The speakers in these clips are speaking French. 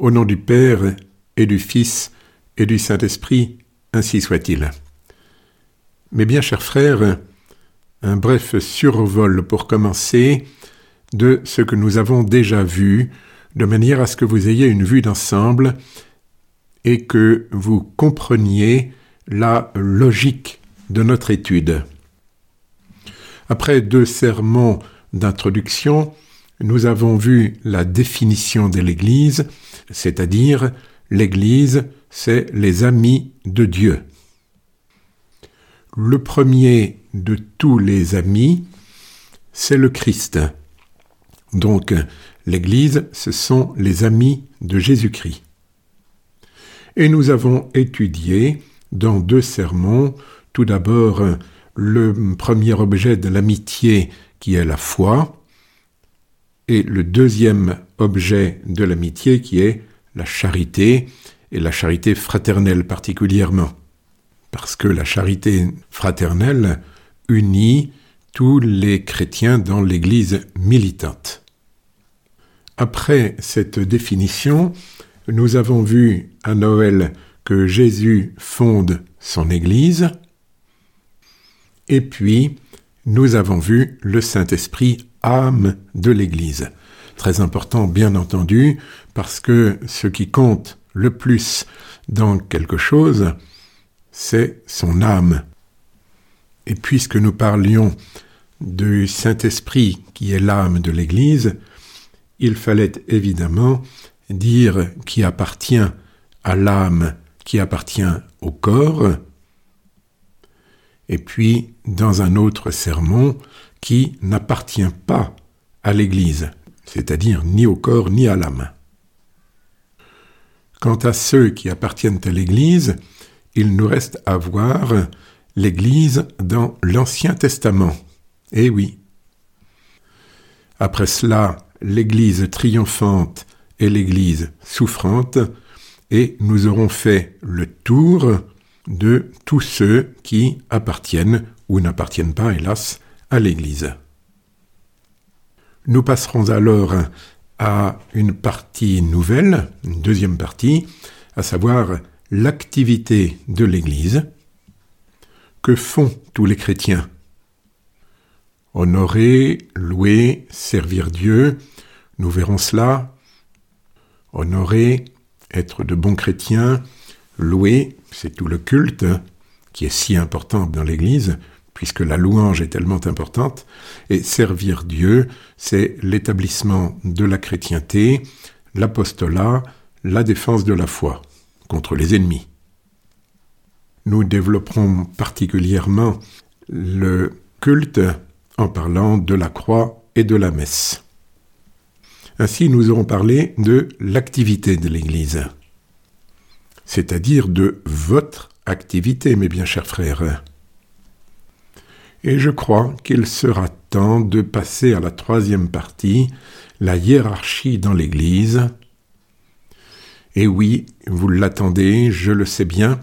Au nom du Père et du Fils et du Saint-Esprit, ainsi soit-il. Mes bien chers frères, un bref survol pour commencer de ce que nous avons déjà vu, de manière à ce que vous ayez une vue d'ensemble et que vous compreniez la logique de notre étude. Après deux sermons d'introduction, nous avons vu la définition de l'Église, c'est-à-dire l'Église, c'est les amis de Dieu. Le premier de tous les amis, c'est le Christ. Donc, l'Église, ce sont les amis de Jésus-Christ. Et nous avons étudié dans deux sermons, tout d'abord le premier objet de l'amitié qui est la foi, et le deuxième objet de l'amitié qui est la charité, et la charité fraternelle particulièrement, parce que la charité fraternelle unit tous les chrétiens dans l'Église militante. Après cette définition, nous avons vu à Noël que Jésus fonde son Église, et puis nous avons vu le Saint-Esprit âme de l'Église. Très important, bien entendu, parce que ce qui compte le plus dans quelque chose, c'est son âme. Et puisque nous parlions du Saint-Esprit qui est l'âme de l'Église, il fallait évidemment dire qui appartient à l'âme qui appartient au corps, et puis dans un autre sermon qui n'appartient pas à l'Église, c'est-à-dire ni au corps ni à l'âme. Quant à ceux qui appartiennent à l'Église, il nous reste à voir l'Église dans l'Ancien Testament. Eh oui. Après cela, l'Église triomphante et l'Église souffrante, et nous aurons fait le tour de tous ceux qui appartiennent ou n'appartiennent pas, hélas, à l'Église. Nous passerons alors à une partie nouvelle, une deuxième partie, à savoir l'activité de l'Église. Que font tous les chrétiens? Honorer, louer, servir Dieu, nous verrons cela. Honorer, être de bons chrétiens, louer, c'est tout le culte qui est si important dans l'Église, puisque la louange est tellement importante, et servir Dieu, c'est l'établissement de la chrétienté, l'apostolat, la défense de la foi contre les ennemis. Nous développerons particulièrement le culte en parlant de la croix et de la messe. Ainsi, nous aurons parlé de l'activité de l'Église, c'est-à-dire de votre activité, mes bien chers frères. Et je crois qu'il sera temps de passer à la troisième partie, la hiérarchie dans l'Église. Et oui, vous l'attendez, je le sais bien,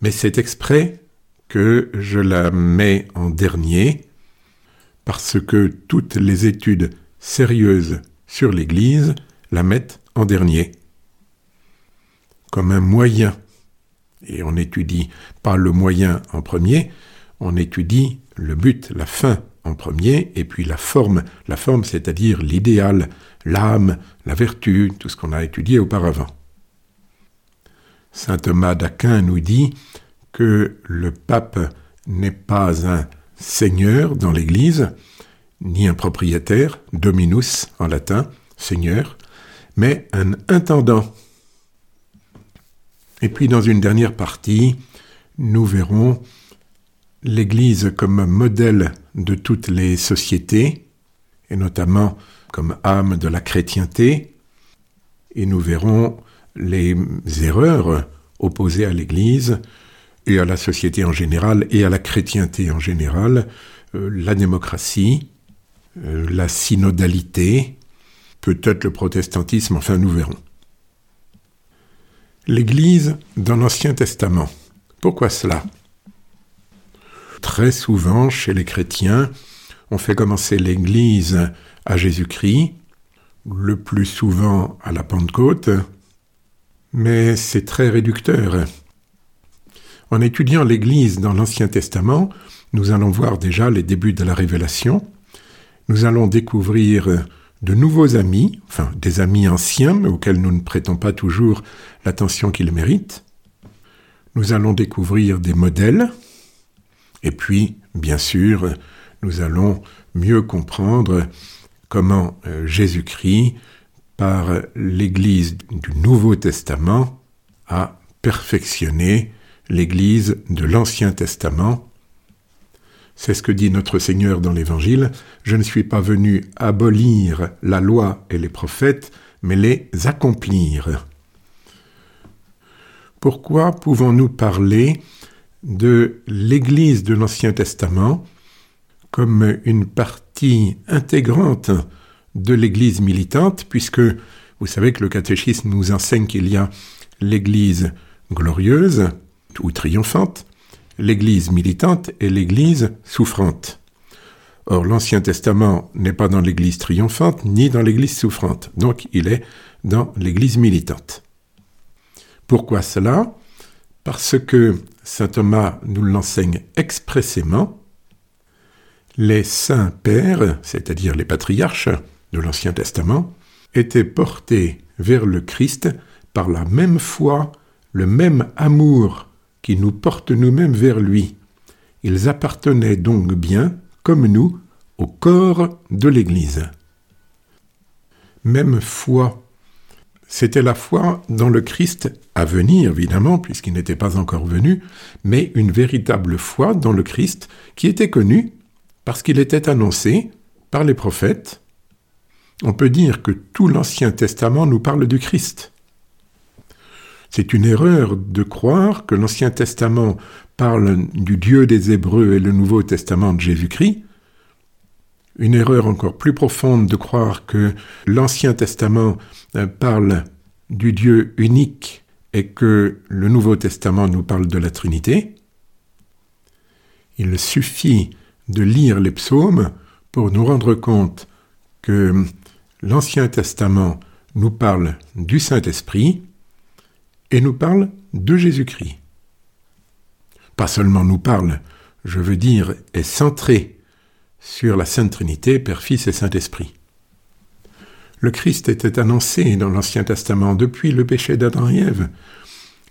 mais c'est exprès que je la mets en dernier, parce que toutes les études sérieuses sur l'Église la mettent en dernier, comme un moyen. Et on n'étudie pas le moyen en premier, on étudie le but, la fin en premier, et puis la forme, la forme c'est-à-dire l'idéal, l'âme, la vertu, tout ce qu'on a étudié auparavant. Saint Thomas d'Aquin nous dit que le pape n'est pas un seigneur dans l'Église, ni un propriétaire, dominus en latin, seigneur, mais un intendant. Et puis dans une dernière partie, nous verrons l'Église comme modèle de toutes les sociétés, et notamment comme âme de la chrétienté, et nous verrons les erreurs opposées à l'Église et à la société en général et à la chrétienté en général, euh, la démocratie, euh, la synodalité, peut-être le protestantisme, enfin nous verrons. L'Église dans l'Ancien Testament. Pourquoi cela? Très souvent, chez les chrétiens, on fait commencer l'Église à Jésus-Christ, le plus souvent à la Pentecôte, mais c'est très réducteur. En étudiant l'Église dans l'Ancien Testament, nous allons voir déjà les débuts de la révélation, nous allons découvrir de nouveaux amis, enfin des amis anciens, mais auxquels nous ne prêtons pas toujours l'attention qu'ils méritent. Nous allons découvrir des modèles, et puis, bien sûr, nous allons mieux comprendre comment euh, Jésus-Christ, par l'Église du Nouveau Testament, a perfectionné l'Église de l'Ancien Testament c'est ce que dit notre Seigneur dans l'Évangile. Je ne suis pas venu abolir la loi et les prophètes, mais les accomplir. Pourquoi pouvons-nous parler de l'Église de l'Ancien Testament comme une partie intégrante de l'Église militante, puisque vous savez que le catéchisme nous enseigne qu'il y a l'Église glorieuse ou triomphante, l'Église militante et l'Église souffrante. Or, l'Ancien Testament n'est pas dans l'Église triomphante ni dans l'Église souffrante, donc il est dans l'Église militante. Pourquoi cela? Parce que Saint Thomas nous l'enseigne expressément. Les saints pères, c'est-à-dire les patriarches de l'Ancien Testament, étaient portés vers le Christ par la même foi, le même amour qui nous porte nous-mêmes vers lui. Ils appartenaient donc bien, comme nous, au corps de l'Église. Même foi. C'était la foi dans le Christ à venir, évidemment, puisqu'il n'était pas encore venu, mais une véritable foi dans le Christ qui était connue parce qu'il était annoncé par les prophètes. On peut dire que tout l'Ancien Testament nous parle du Christ. C'est une erreur de croire que l'Ancien Testament parle du Dieu des Hébreux et le Nouveau Testament de Jésus-Christ. Une erreur encore plus profonde de croire que l'Ancien Testament euh, parle du Dieu unique et que le Nouveau Testament nous parle de la Trinité. Il suffit de lire les psaumes pour nous rendre compte que l'Ancien Testament nous parle du Saint-Esprit et nous parle de Jésus-Christ. Pas seulement nous parle, je veux dire, est centré sur la Sainte Trinité, Père, Fils et Saint-Esprit. Le Christ était annoncé dans l'Ancien Testament depuis le péché d'Adam et Ève.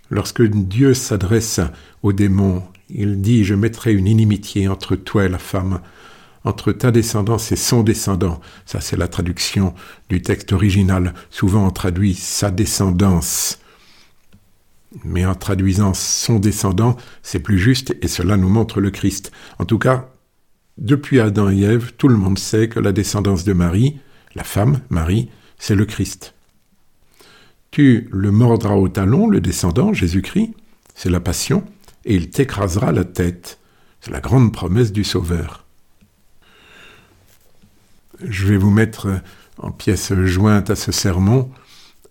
Lorsque Dieu s'adresse aux démons, il dit Je mettrai une inimitié entre toi et la femme, entre ta descendance et son descendant. Ça, c'est la traduction du texte original. Souvent, on traduit sa descendance mais en traduisant son descendant, c'est plus juste et cela nous montre le Christ. En tout cas, depuis Adam et Ève, tout le monde sait que la descendance de Marie, la femme, Marie, c'est le Christ. Tu le mordras au talon, le descendant, Jésus-Christ, c'est la passion, et il t'écrasera la tête. C'est la grande promesse du Sauveur. Je vais vous mettre en pièce jointe à ce sermon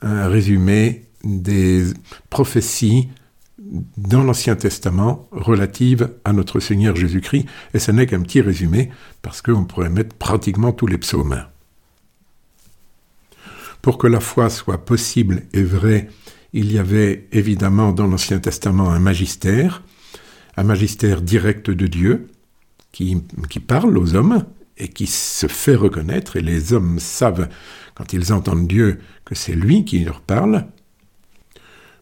un résumé des prophéties dans l'Ancien Testament relatives à notre Seigneur Jésus-Christ, et ce n'est qu'un petit résumé, parce qu'on pourrait mettre pratiquement tous les psaumes. Pour que la foi soit possible et vraie, il y avait évidemment dans l'Ancien Testament un magistère, un magistère direct de Dieu, qui, qui parle aux hommes et qui se fait reconnaître, et les hommes savent, quand ils entendent Dieu, que c'est lui qui leur parle,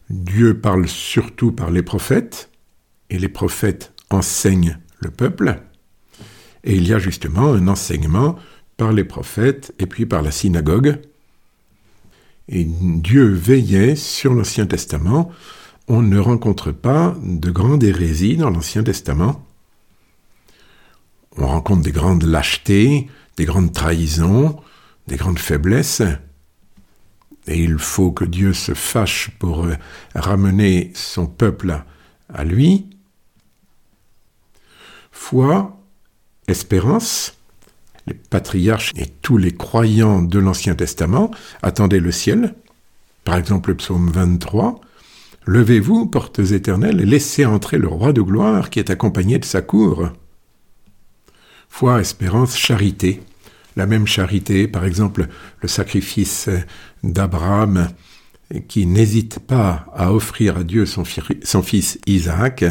Dieu parle surtout par les prophètes, et les prophètes enseignent le peuple, et il y a justement un enseignement par les prophètes et puis par la synagogue. Et Dieu veillait sur l'Ancien Testament. On ne rencontre pas de grandes hérésies dans l'Ancien Testament. On rencontre des grandes lâchetés, des grandes trahisons, des grandes faiblesses, et il faut que Dieu se fâche pour euh, ramener son peuple à lui. Foi, espérance, les patriarches et tous les croyants de l'Ancien Testament attendaient le ciel. Par exemple, le psaume 23. Levez-vous, portes éternelles, et laissez entrer le roi de gloire qui est accompagné de sa cour. Foi, espérance, charité la même charité, par exemple le sacrifice d'Abraham qui n'hésite pas à offrir à Dieu son, fils Isaac.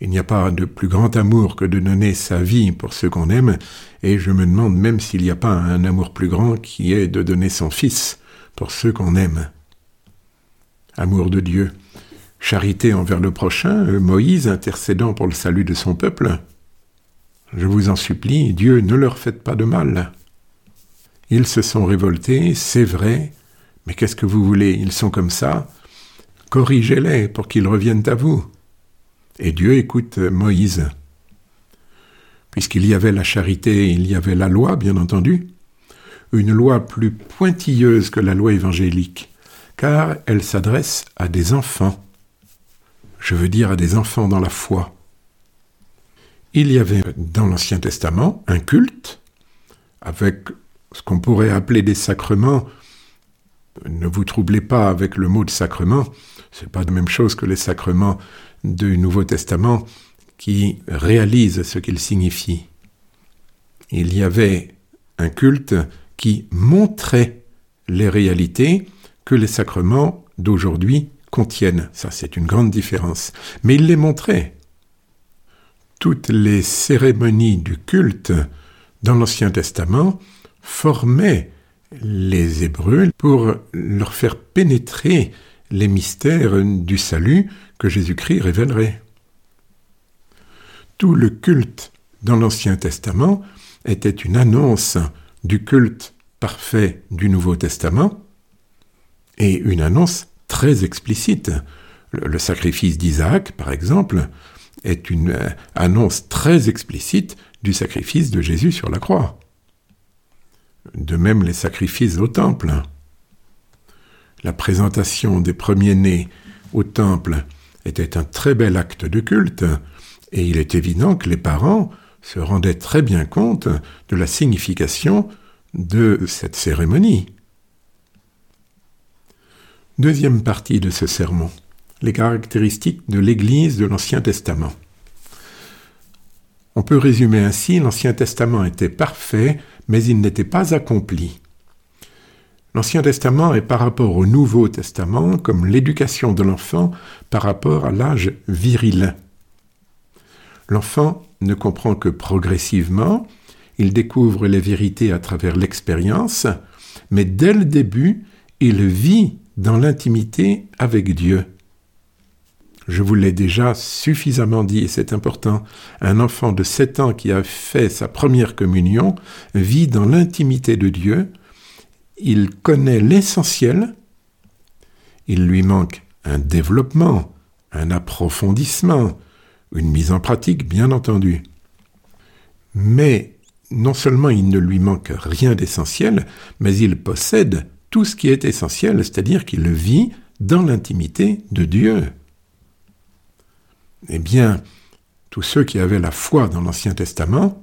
Il n'y a pas de plus grand amour que de donner sa vie pour ceux qu'on aime, et je me demande même s'il n'y a pas un amour plus grand qui est de donner son fils pour ceux qu'on aime. Amour de Dieu, charité envers le prochain, Moïse intercédant pour le salut de son peuple. Je vous en supplie, Dieu, ne leur faites pas de mal. Ils se sont révoltés, c'est vrai, mais qu'est-ce que vous voulez Ils sont comme ça. Corrigez-les pour qu'ils reviennent à vous. Et Dieu écoute Moïse. Puisqu'il y avait la charité, il y avait la loi, bien entendu, une loi plus pointilleuse que la loi évangélique, car elle s'adresse à des enfants. Je veux dire à des enfants dans la foi. Il y avait dans l'Ancien Testament un culte avec ce qu'on pourrait appeler des sacrements ne vous troublez pas avec le mot de sacrement, c'est pas la même chose que les sacrements du Nouveau Testament qui réalisent ce qu'ils signifient. Il y avait un culte qui montrait les réalités que les sacrements d'aujourd'hui contiennent. Ça, c'est une grande différence. Mais il les montrait. Toutes les cérémonies du culte dans l'Ancien Testament formaient les Hébreux pour leur faire pénétrer les mystères du salut que Jésus-Christ révélerait. Tout le culte dans l'Ancien Testament était une annonce du culte parfait du Nouveau Testament et une annonce très explicite. Le, sacrifice d'Isaac, par exemple, est une euh, annonce très explicite du sacrifice de Jésus sur la croix. De même les sacrifices au temple. La présentation des premiers-nés au temple était un très bel acte de culte, et il est évident que les parents se rendaient très bien compte de la signification de cette cérémonie. Deuxième partie de ce sermon, les caractéristiques de l'Église de l'Ancien Testament. On peut résumer ainsi, l'Ancien Testament était parfait mais il n'était pas accompli. L'Ancien Testament est par rapport au Nouveau Testament comme l'éducation de l'enfant par rapport à l'âge viril. L'enfant ne comprend que progressivement, il découvre les vérités à travers l'expérience, mais dès le début, il vit dans l'intimité avec Dieu. Je vous l'ai déjà suffisamment dit et c'est important. Un enfant de 7 ans qui a fait sa première communion vit dans l'intimité de Dieu. Il connaît l'essentiel. Il lui manque un développement, un approfondissement, une mise en pratique, bien entendu. Mais non seulement il ne lui manque rien d'essentiel, mais il possède tout ce qui est essentiel, c'est-à-dire qu'il vit dans l'intimité de Dieu. Eh bien, tous ceux qui avaient la foi dans l'Ancien Testament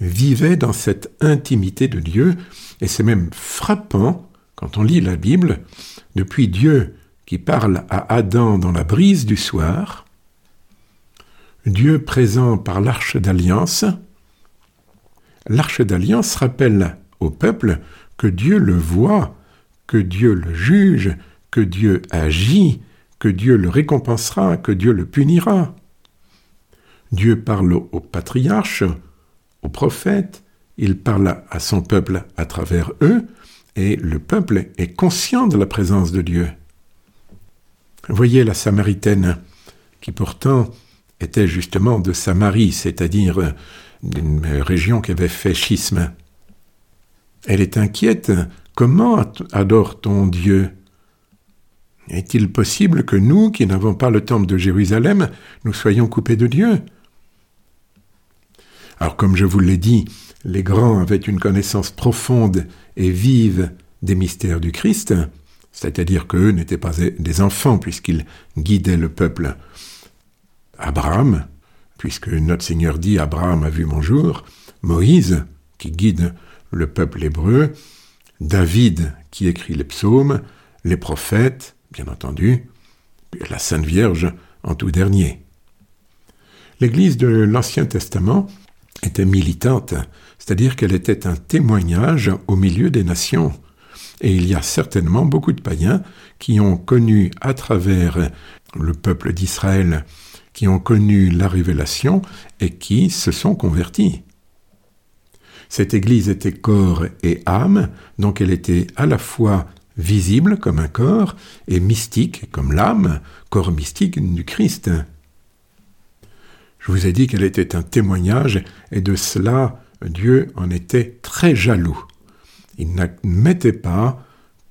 vivaient dans cette intimité de Dieu, et c'est même frappant quand on lit la Bible, depuis Dieu qui parle à Adam dans la brise du soir, Dieu présent par l'arche d'alliance, l'arche d'alliance rappelle au peuple que Dieu le voit, que Dieu le juge, que Dieu agit, que Dieu le récompensera, que Dieu le punira. Dieu parle aux patriarches, aux prophètes, il parle à son peuple à travers eux, et le peuple est conscient de la présence de Dieu. Voyez la Samaritaine, qui pourtant était justement de Samarie, c'est-à-dire d'une région qui avait fait schisme. Elle est inquiète. Comment adore-t-on Dieu? Est-il possible que nous, qui n'avons pas le temple de Jérusalem, nous soyons coupés de Dieu? Alors comme je vous l'ai dit, les grands avaient une connaissance profonde et vive des mystères du Christ, c'est-à-dire qu'eux n'étaient pas des enfants puisqu'ils guidaient le peuple. Abraham, puisque notre Seigneur dit Abraham a vu mon jour, Moïse, qui guide le peuple hébreu, David, qui écrit les psaumes, les prophètes, bien entendu, la Sainte Vierge en tout dernier. L'Église de l'Ancien Testament était militante, c'est-à-dire qu'elle était un témoignage au milieu des nations, Et il y a certainement beaucoup de païens qui ont connu à travers le peuple d'Israël, qui ont connu la révélation et qui se sont convertis. Cette Église était corps et âme, donc elle était à la fois visible comme un corps et mystique comme l'âme, corps mystique du Christ. Je vous ai dit qu'elle était un témoignage et de cela Dieu en était très jaloux. Il n'admettait pas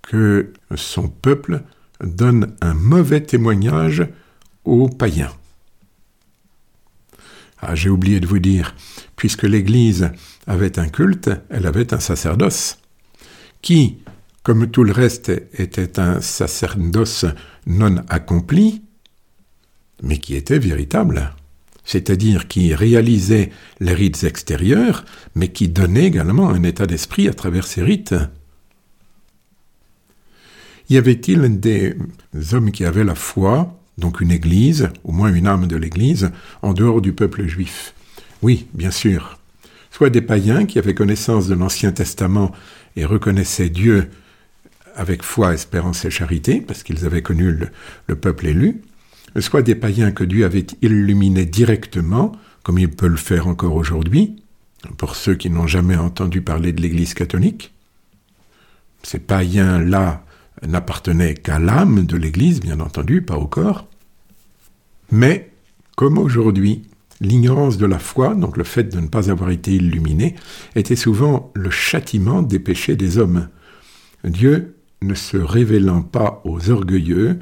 que son peuple donne un mauvais témoignage aux païens. Ah, j'ai oublié de vous dire, puisque l'Église avait un culte, elle avait un sacerdoce, qui, comme tout le reste, était un sacerdoce non accompli, mais qui était véritable, c'est-à-dire qui réalisait les rites extérieurs, mais qui donnait également un état d'esprit à travers ces rites. Y avait-il des hommes qui avaient la foi, donc une église, au moins une âme de l'église, en dehors du peuple juif? Oui, bien sûr. Soit des païens qui avaient connaissance de l'Ancien Testament et reconnaissaient Dieu avec foi, espérance et charité, parce qu'ils avaient connu le, le, peuple élu, soit des païens que Dieu avait illuminés directement, comme il peut le faire encore aujourd'hui, pour ceux qui n'ont jamais entendu parler de l'Église catholique. Ces païens-là n'appartenait qu'à l'âme de l'Église, bien entendu, pas au corps. Mais, comme aujourd'hui, l'ignorance de la foi, donc le fait de ne pas avoir été illuminé, était souvent le châtiment des péchés des hommes. Dieu ne se révélant pas aux orgueilleux,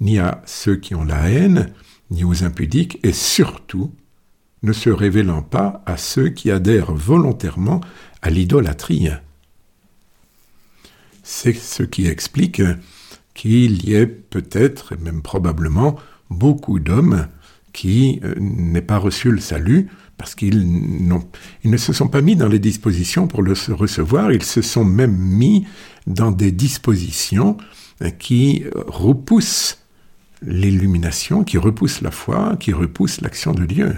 ni à ceux qui ont la haine, ni aux impudiques, et surtout ne se révélant pas à ceux qui adhèrent volontairement à l'idolâtrie. C'est ce qui explique qu'il y ait peut-être, et même probablement, beaucoup d'hommes qui euh, n'aient pas reçu le salut parce qu'ils ils ne se sont pas mis dans les dispositions pour le recevoir, ils se sont même mis dans des dispositions qui repoussent l'illumination, qui repoussent la foi, qui repoussent l'action de Dieu.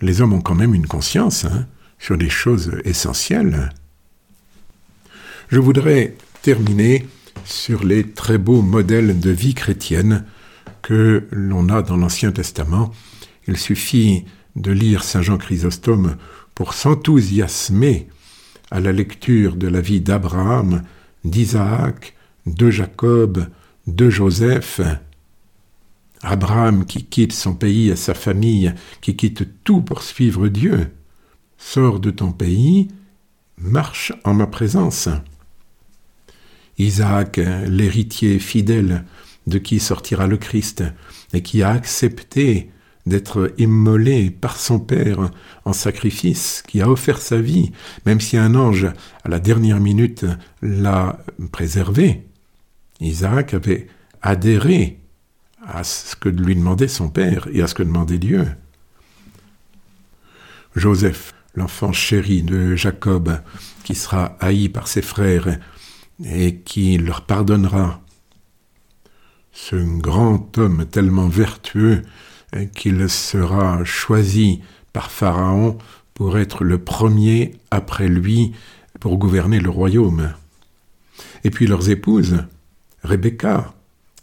Les hommes ont quand même une conscience hein, sur des choses essentielles. Je voudrais terminer sur les très beaux modèles de vie chrétienne que l'on a dans l'Ancien Testament. Il suffit de lire Saint Jean Chrysostome pour s'enthousiasmer à la lecture de la vie d'Abraham, d'Isaac, de Jacob, de Joseph. Abraham qui quitte son pays et sa famille, qui quitte tout pour suivre Dieu. Sors de ton pays, marche en ma présence. Isaac, l'héritier fidèle de qui sortira le Christ, et qui a accepté d'être immolé par son Père en sacrifice, qui a offert sa vie, même si un ange, à la dernière minute, l'a préservé. Isaac avait adhéré à ce que lui demandait son Père et à ce que demandait Dieu. Joseph, l'enfant chéri de Jacob, qui sera haï par ses frères et qui leur pardonnera. Ce grand homme tellement vertueux qu'il sera choisi par Pharaon pour être le premier après lui pour gouverner le royaume. Et puis leurs épouses, Rebecca,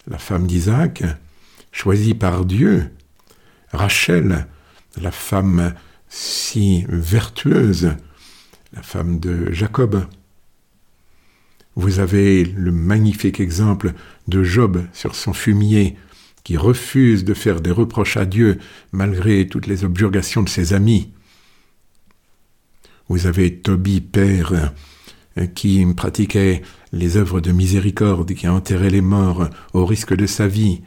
la femme d'Isaac, choisie par Dieu, Rachel, la femme si vertueuse, la femme de Jacob. Vous avez le magnifique exemple de Job sur son fumier, qui refuse de faire des reproches à Dieu malgré toutes les objurgations de ses amis. Vous avez Tobie, père, qui pratiquait les œuvres de miséricorde, qui enterrait les morts au risque de sa vie,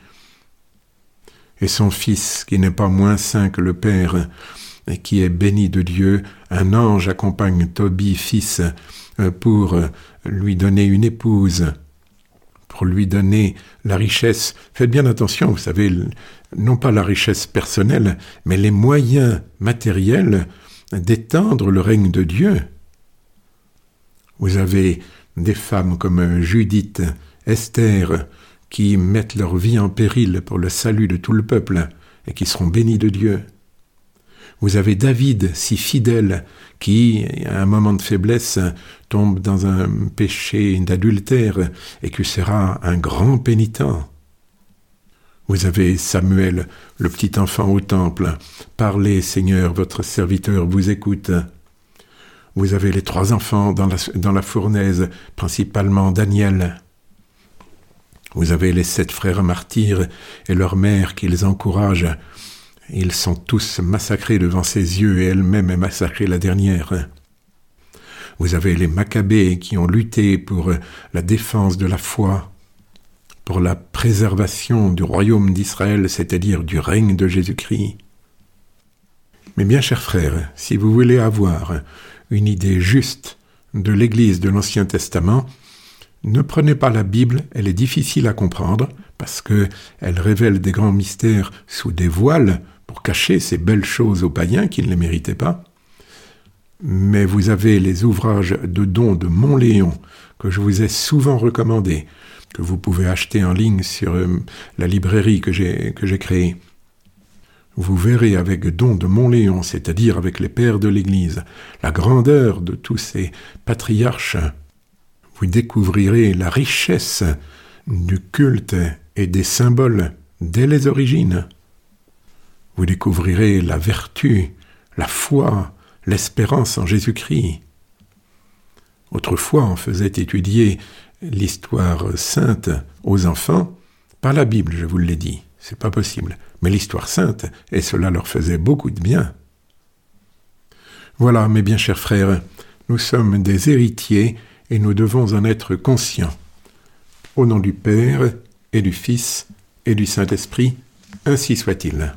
et son fils, qui n'est pas moins saint que le père, qui est béni de Dieu, un ange accompagne Tobie, fils, pour lui donner une épouse, pour lui donner la richesse. Faites bien attention, vous savez, non pas la richesse personnelle, mais les moyens matériels d'étendre le règne de Dieu. Vous avez des femmes comme Judith, Esther, qui mettent leur vie en péril pour le salut de tout le peuple et qui seront bénies de Dieu. Vous avez David, si fidèle, qui, à un moment de faiblesse, tombe dans un péché d'adultère et qui sera un grand pénitent. Vous avez Samuel, le petit enfant au temple. Parlez, Seigneur, votre serviteur vous écoute. Vous avez les trois enfants dans la, fournaise, principalement Daniel. Vous avez les sept frères martyrs et leur mère qui les encouragent. Ils sont tous massacrés devant ses yeux et elle-même est massacrée la dernière. Vous avez les Maccabées qui ont lutté pour la défense de la foi, pour la préservation du royaume d'Israël, c'est-à-dire du règne de Jésus-Christ. Mais bien chers frères, si vous voulez avoir une idée juste de l'Église de l'Ancien Testament, ne prenez pas la Bible, elle est difficile à comprendre, parce que elle révèle des grands mystères sous des voiles pour cacher ces belles choses aux païens qui ne les méritaient pas. Mais vous avez les ouvrages de dons de Montléon que je vous ai souvent recommandés, que vous pouvez acheter en ligne sur euh, la librairie que j'ai créée. Vous verrez avec Don de Montléon, c'est-à-dire avec les pères de l'Église, la grandeur de tous ces patriarches vous découvrirez la richesse du culte et des symboles dès les origines. Vous découvrirez la vertu, la foi, l'espérance en Jésus-Christ. Autrefois, on faisait étudier l'histoire sainte aux enfants par la Bible, je vous l'ai dit. C'est pas possible. Mais l'histoire sainte, et cela leur faisait beaucoup de bien. Voilà, mes bien chers frères, nous sommes des héritiers et nous devons en être conscients. Au nom du Père et du Fils et du Saint-Esprit, ainsi soit-il.